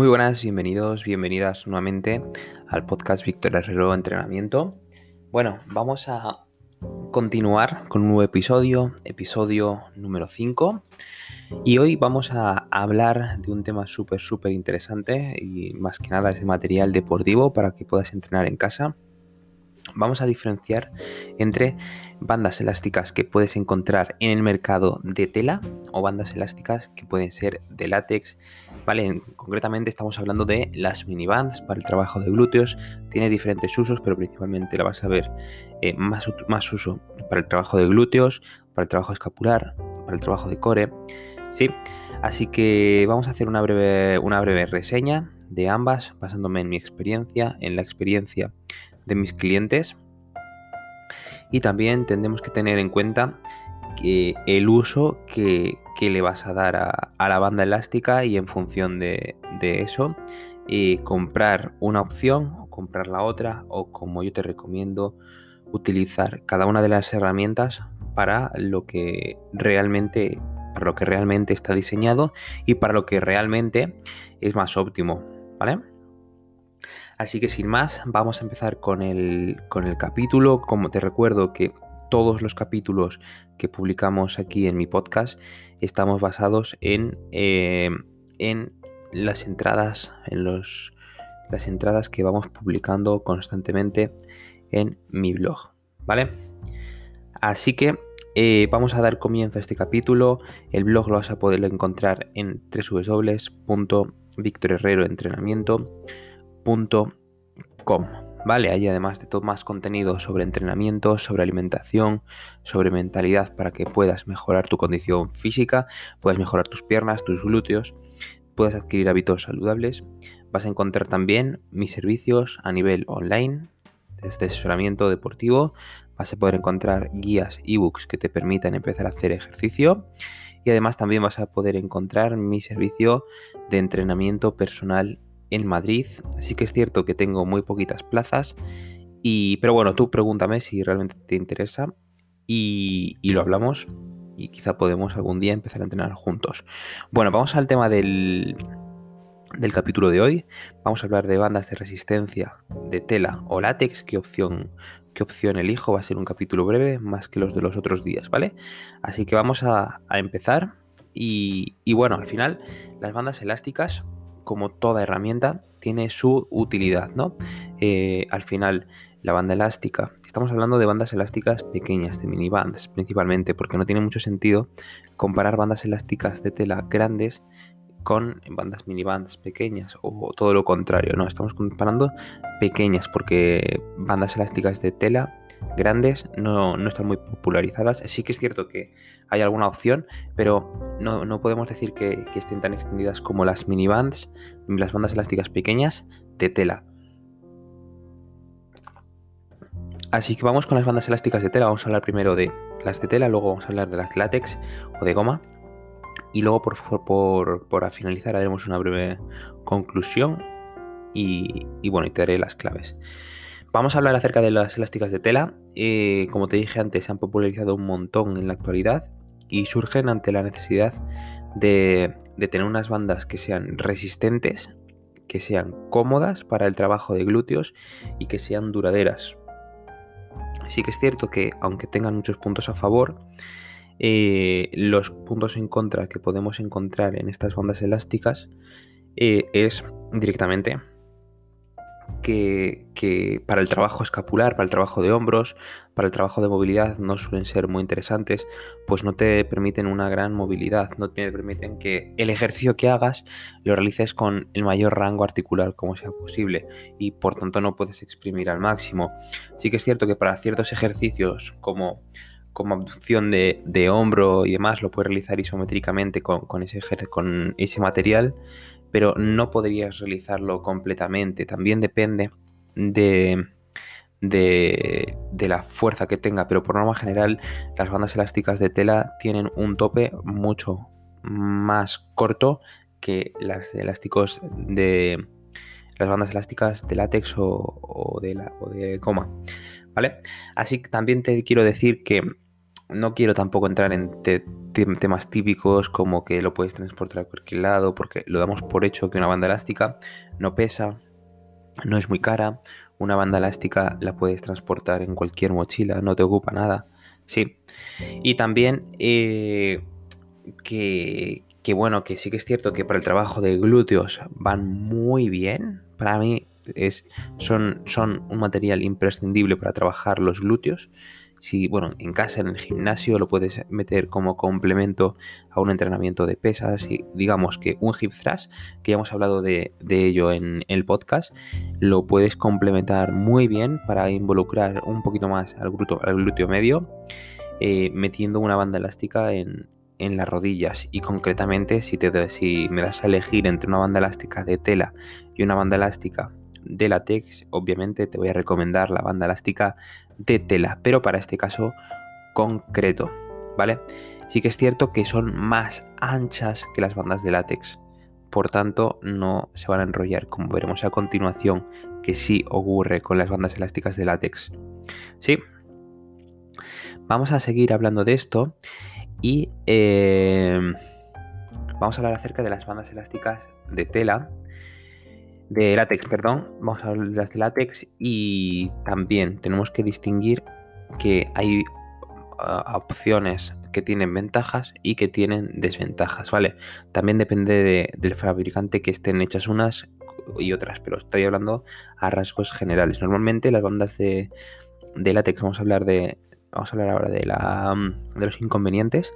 Muy buenas, bienvenidos, bienvenidas nuevamente al podcast Víctor Herrero Entrenamiento. Bueno, vamos a continuar con un nuevo episodio, episodio número 5. Y hoy vamos a hablar de un tema súper, súper interesante y más que nada es de material deportivo para que puedas entrenar en casa. Vamos a diferenciar entre bandas elásticas que puedes encontrar en el mercado de tela o bandas elásticas que pueden ser de látex. Concretamente estamos hablando de las mini bands para el trabajo de glúteos. Tiene diferentes usos, pero principalmente la vas a ver eh, más, más uso para el trabajo de glúteos, para el trabajo escapular, para el trabajo de core. Sí, así que vamos a hacer una breve, una breve reseña de ambas, basándome en mi experiencia, en la experiencia de mis clientes. Y también tendremos que tener en cuenta que el uso que, le vas a dar a, la banda elástica y en función de, eso eh, comprar una opción o comprar la otra o como yo te recomiendo utilizar cada una de las herramientas para lo que realmente para lo que realmente está diseñado y para lo que realmente es más óptimo, ¿vale? Así que sin más, vamos a empezar con el, con el capítulo. Como te recuerdo que todos los capítulos que publicamos aquí en mi podcast estamos basados en, eh, en las entradas, en los, las entradas que vamos publicando constantemente en mi blog, ¿vale? Así que eh, vamos a dar comienzo a este capítulo. El blog lo vas a poder encontrar en www.victorherreroentrenamiento.com ¿Vale? Hay además de todo más contenido sobre entrenamiento, sobre alimentación, sobre mentalidad para que puedas mejorar tu condición física, puedas mejorar tus piernas, tus glúteos, puedas adquirir hábitos saludables. Vas a encontrar también mis servicios a nivel online, desde asesoramiento deportivo. Vas a poder encontrar guías, ebooks que te permitan empezar a hacer ejercicio. Y además también vas a poder encontrar mi servicio de entrenamiento personal en Madrid. Sí que es cierto que tengo muy poquitas plazas. Y, pero bueno, tú pregúntame si realmente te interesa y, lo hablamos y quizá podemos algún día empezar a entrenar juntos. Bueno, vamos al tema del, del capítulo de hoy. Vamos a hablar de bandas de resistencia de tela o látex. ¿Qué opción, qué opción elijo? Va a ser un capítulo breve más que los de los otros días, ¿vale? Así que vamos a, empezar. Y, y bueno, al final las bandas elásticas como toda herramienta, tiene su utilidad, ¿no? Eh, al final, la banda elástica, estamos hablando de bandas elásticas pequeñas, de mini bands principalmente, porque no tiene mucho sentido comparar bandas elásticas de tela grandes con bandas mini bands pequeñas o todo lo contrario, no, estamos comparando pequeñas porque bandas elásticas de tela grandes no, están muy popularizadas. Sí que es cierto que hay alguna opción, pero no, podemos decir que, estén tan extendidas como las minibands, las bandas elásticas pequeñas de tela. Así que vamos con las bandas elásticas de tela. Vamos a hablar primero de las de tela, luego vamos a hablar de las látex o de goma. Y luego, por, por, por finalizar, haremos una breve conclusión y, y bueno, y te daré las claves. Vamos a hablar acerca de las elásticas de tela. Eh, como te dije antes, se han popularizado un montón en la actualidad y surgen ante la necesidad de, tener unas bandas que sean resistentes, que sean cómodas para el trabajo de glúteos y que sean duraderas. Sí que es cierto que aunque tengan muchos puntos a favor, eh, los puntos en contra que podemos encontrar en estas bandas elásticas eh, es directamente que, para el trabajo escapular, para el trabajo de hombros, para el trabajo de movilidad no suelen ser muy interesantes, pues no te permiten una gran movilidad, no te permiten que el ejercicio que hagas lo realices con el mayor rango articular como sea posible y por tanto no puedes exprimir al máximo. Sí que es cierto que para ciertos ejercicios como como abducción de, hombro y demás, lo puedes realizar isométricamente con, ese, con ese material, pero no podrías realizarlo completamente. También depende de, de, la fuerza que tenga, pero por norma general las bandas elásticas de tela tienen un tope mucho más corto que las elásticos de las bandas elásticas de látex o, de, la, o de goma. ¿Vale? Así que también te quiero decir que no quiero tampoco entrar en te, temas típicos como que lo puedes transportar a cualquier lado, porque lo damos por hecho que una banda elástica no pesa, no es muy cara, una banda elástica la puedes transportar en cualquier mochila, no te ocupa nada. Sí. Y también eh, que, que, bueno, que sí que es cierto que para el trabajo de glúteos van muy bien. Para mí es, son, son un material imprescindible para trabajar los glúteos. Si, bueno, en casa, en el gimnasio, lo puedes meter como complemento a un entrenamiento de pesas. Y digamos que un hip thrust, que ya hemos hablado de, ello en el podcast, lo puedes complementar muy bien para involucrar un poquito más al glúteo, al glúteo medio, eh, metiendo una banda elástica en, en las rodillas y concretamente si, te, si me das a elegir entre una banda elástica de tela y una banda elástica de látex, obviamente te voy a recomendar la banda elástica de tela, pero para este caso concreto, ¿vale? Sí que es cierto que son más anchas que las bandas de látex, por tanto no se van a enrollar, como veremos a continuación, que sí ocurre con las bandas elásticas de látex. Sí, vamos a seguir hablando de esto y em, vamos a hablar acerca de las bandas elásticas de tela de látex, perdón, vamos a hablar de de látex y también tenemos que distinguir que hay ah, opciones que tienen ventajas y que tienen desventajas, ¿vale? También depende del fabricante que estén hechas unas y otras, pero estoy hablando a rasgos generales. Normalmente las bandas de, látex, vamos a hablar de, vamos a hablar ahora de, la, de los inconvenientes,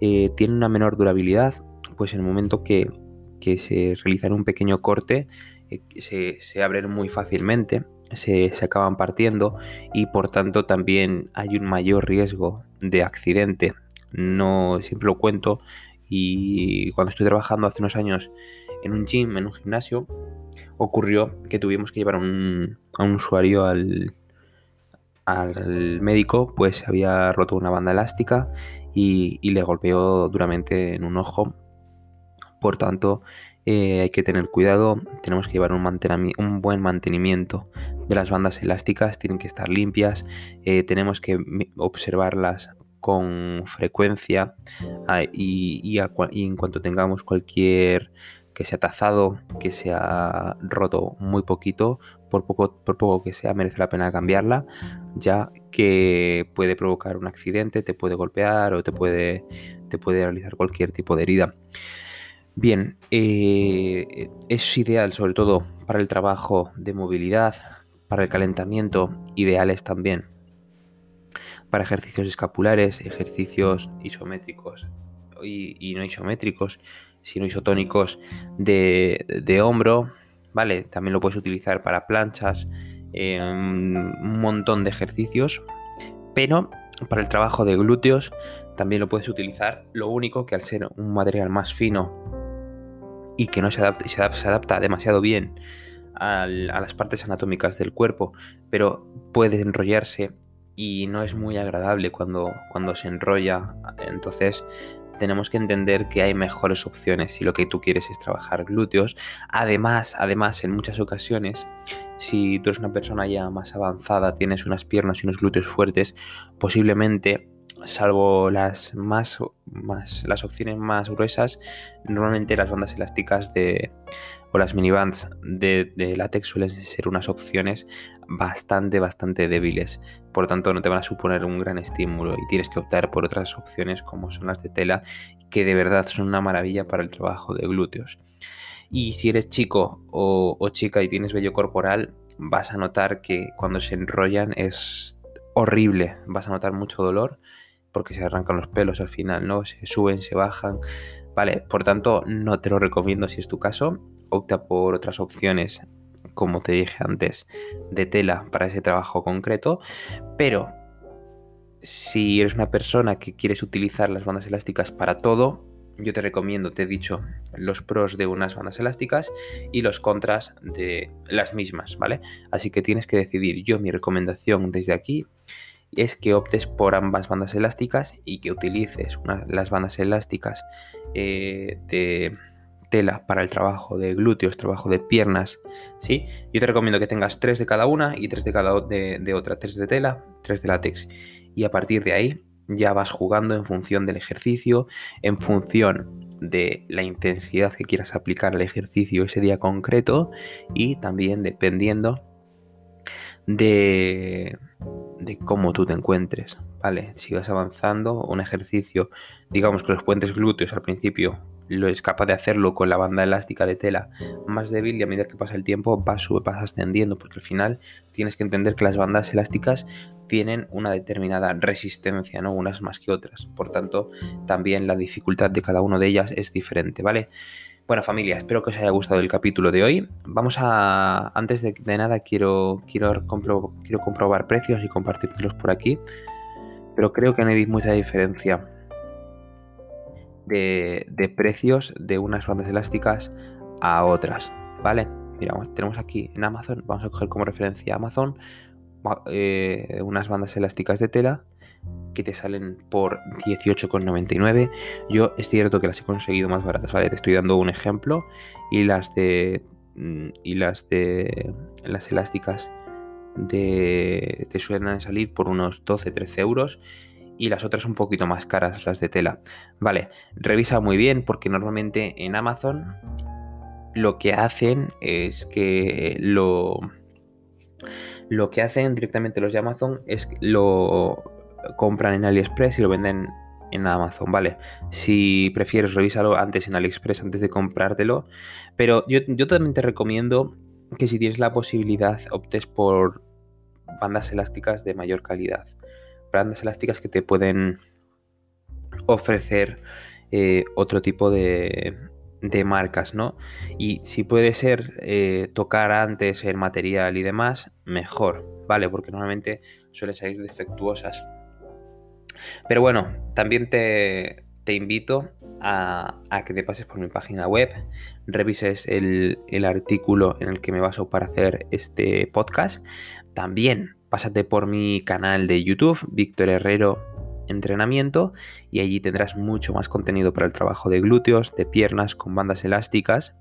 eh, tienen una menor durabilidad, pues en el momento que, que se realiza un pequeño corte, se, se abren muy fácilmente, se, acaban partiendo y por tanto también hay un mayor riesgo de accidente. No siempre lo cuento y cuando estoy trabajando hace unos años en un gym, en un gimnasio, ocurrió que tuvimos que llevar a un usuario al, al médico, pues había roto una banda elástica y, y le golpeó duramente en un ojo. Por tanto, eh, hay que tener cuidado, tenemos que llevar un, buen mantenimiento de las bandas elásticas, tienen que estar limpias, eh, tenemos que observarlas con frecuencia ah, y, en cuanto tengamos cualquier que se ha tazado, que se ha roto muy poquito, por poco, que sea, merece la pena cambiarla, ya que puede provocar un accidente, te puede golpear o te puede realizar cualquier tipo de herida. Bien, eh, es ideal sobre todo para el trabajo de movilidad, para el calentamiento, ideales también para ejercicios escapulares, ejercicios isométricos y, no isométricos, sino isotónicos de, hombro, ¿vale? También lo puedes utilizar para planchas, eh, un montón de ejercicios, pero para el trabajo de glúteos también lo puedes utilizar, lo único que al ser un material más fino y que no se adapta, se adapta, se adapta demasiado bien a las partes anatómicas del cuerpo, pero puede enrollarse y no es muy agradable cuando, cuando se enrolla. Entonces tenemos que entender que hay mejores opciones si lo que tú quieres es trabajar glúteos. Además, además, en muchas ocasiones, si tú eres una persona ya más avanzada, tienes unas piernas y unos glúteos fuertes, posiblemente salvo las más, las opciones más gruesas, normalmente las bandas elásticas de o las minibands de, de látex suelen ser unas opciones bastante, bastante débiles. Por lo tanto, no te van a suponer un gran estímulo y tienes que optar por otras opciones como son las de tela, que de verdad son una maravilla para el trabajo de glúteos. Y si eres chico o chica y tienes vello corporal, vas a notar que cuando se enrollan es horrible, vas a notar mucho dolor porque se arrancan los pelos al final, ¿no? Se suben, se bajan. Vale, por tanto, no te lo recomiendo si es tu caso. Opta por otras opciones, como te dije antes, de tela para ese trabajo concreto. Pero si eres una persona que quieres utilizar las bandas elásticas para todo, yo te recomiendo, te he dicho, los pros de unas bandas elásticas y los contras de las mismas, ¿vale? Así que tienes que decidir. Yo mi recomendación desde aquí es que optes por ambas bandas elásticas y que utilices las bandas elásticas eh, de tela para el trabajo de glúteos, trabajo de piernas, ¿sí? Yo te recomiendo que tengas tres de cada una y tres de cada de, otra, tres de tela, tres de látex. Y a partir de ahí ya vas jugando en función del ejercicio, en función de la intensidad que quieras aplicar al ejercicio ese día concreto y también dependiendo de, de cómo tú te encuentres, ¿vale? Si vas avanzando, un ejercicio, digamos que los puentes glúteos al principio lo es capaz de hacerlo con la banda elástica de tela más débil y a medida que pasa el tiempo vas, vas ascendiendo porque al final tienes que entender que las bandas elásticas tienen una determinada resistencia, ¿no? Unas más que otras. Por tanto, también la dificultad de cada una de ellas es diferente, ¿vale? Bueno familia, espero que os haya gustado el capítulo de hoy. Vamos a, antes de, nada, quiero, quiero, quiero comprobar precios y compartirlos por aquí. Pero creo que no hay mucha diferencia de, de precios de unas bandas elásticas a otras, ¿vale? Miramos, tenemos aquí en Amazon, vamos a coger como referencia Amazon, eh, unas bandas elásticas de tela que te salen por 18,99. Yo es cierto que las he conseguido más baratas, ¿vale? Te estoy dando un ejemplo y las de mm, y las de las elásticas de te suelen salir por unos 12-13 euros y las otras un poquito más caras, las de tela. Vale, revisa muy bien porque normalmente en Amazon lo que hacen es que lo lo que hacen directamente los de Amazon es lo compran en AliExpress y lo venden en Amazon, ¿vale? Si prefieres, revísalo antes en AliExpress antes de comprártelo. Pero yo, yo también te recomiendo que si tienes la posibilidad optes por bandas elásticas de mayor calidad. Bandas elásticas que te pueden ofrecer eh, otro tipo de, marcas, ¿no? Y si puede ser eh, tocar antes el material y demás, mejor, ¿vale? Porque normalmente suelen salir defectuosas. Pero bueno, también te, invito a, que te pases por mi página web, revises el, el, artículo en el que me baso para hacer este podcast. También pásate por mi canal de YouTube, Víctor Herrero entrenamiento y allí tendrás mucho más contenido para el trabajo de glúteos, de piernas con bandas elásticas,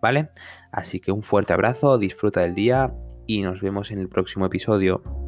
¿vale? Así que un fuerte abrazo, disfruta del día y nos vemos en el próximo episodio.